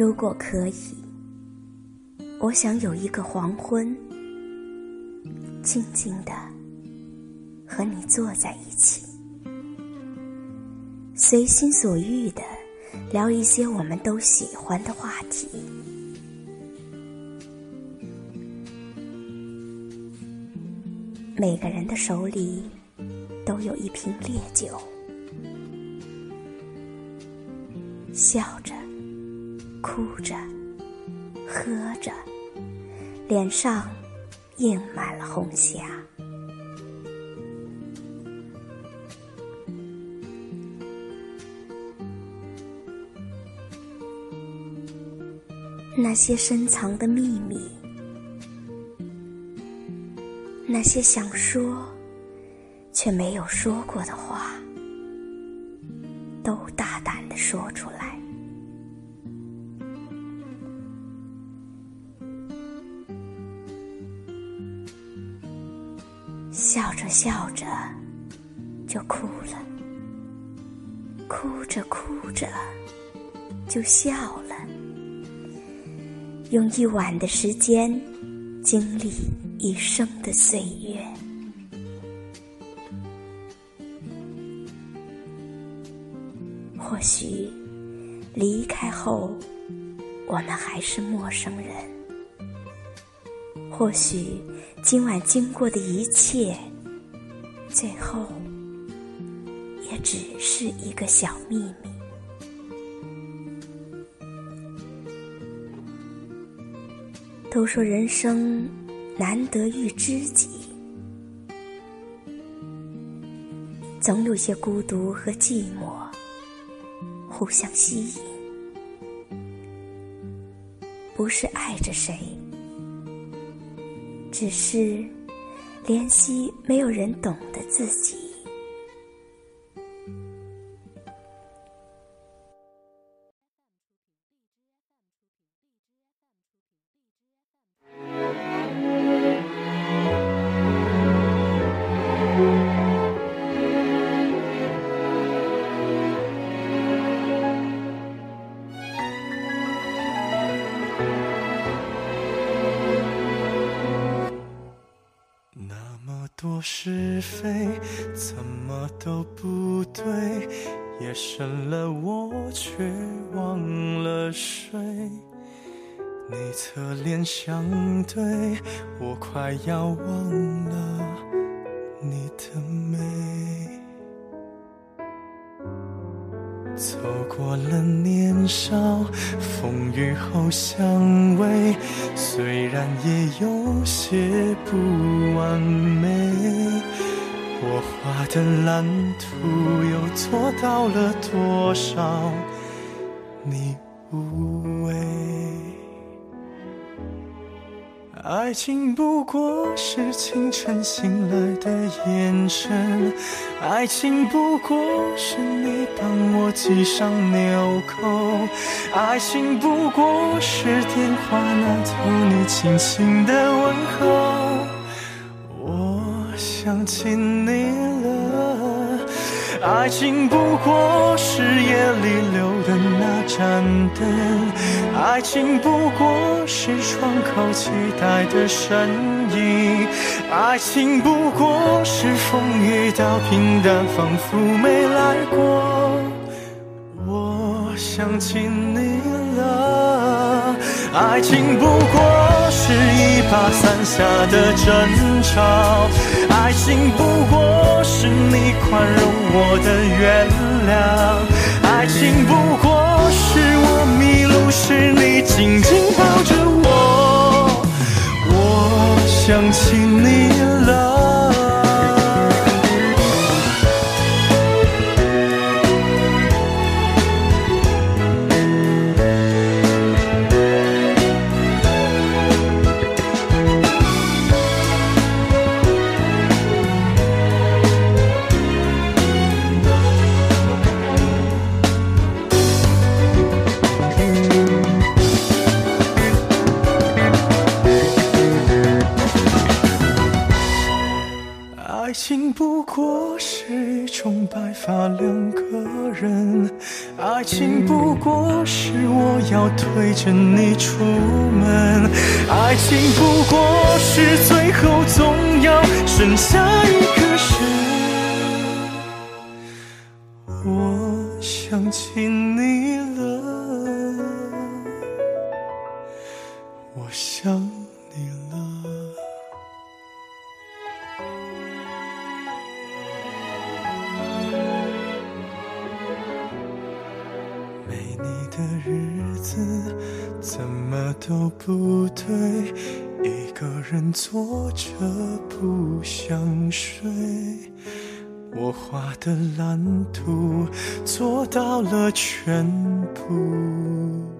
如果可以，我想有一个黄昏，静静的和你坐在一起，随心所欲的聊一些我们都喜欢的话题。每个人的手里都有一瓶烈酒，笑着。哭着，喝着，脸上映满了红霞。那些深藏的秘密，那些想说却没有说过的话，都大胆的说出笑着笑着就哭了，哭着哭着就笑了，用一晚的时间经历一生的岁月。或许离开后，我们还是陌生人；或许。今晚经过的一切，最后也只是一个小秘密。都说人生难得遇知己，总有些孤独和寂寞互相吸引，不是爱着谁。只是怜惜没有人懂得自己。是非怎么都不对，夜深了我却忘了睡。你侧脸相对，我快要忘了你的美。走过了年少，风雨后相偎，虽然也有些不完美。我画的蓝图又做到了多少？你无畏。爱情不过是清晨醒来的眼神，爱情不过是你帮我系上纽扣，爱情不过是电话那头你轻轻的问候。我想起你了，爱情不过是夜里留的那盏灯。爱情不过是窗口期待的身影，爱情不过是风雨到平淡，仿佛没来过。我想起你了，爱情不过是一把伞下的争吵，爱情不过是你宽容我的原谅，爱情不过是我迷路时你。紧紧抱着我，我想起你不过是一种白发两个人，爱情不过是我要推着你出门，爱情不过是最后总要剩下一个人。我想起你了，的日子怎么都不对，一个人坐着不想睡。我画的蓝图做到了全部。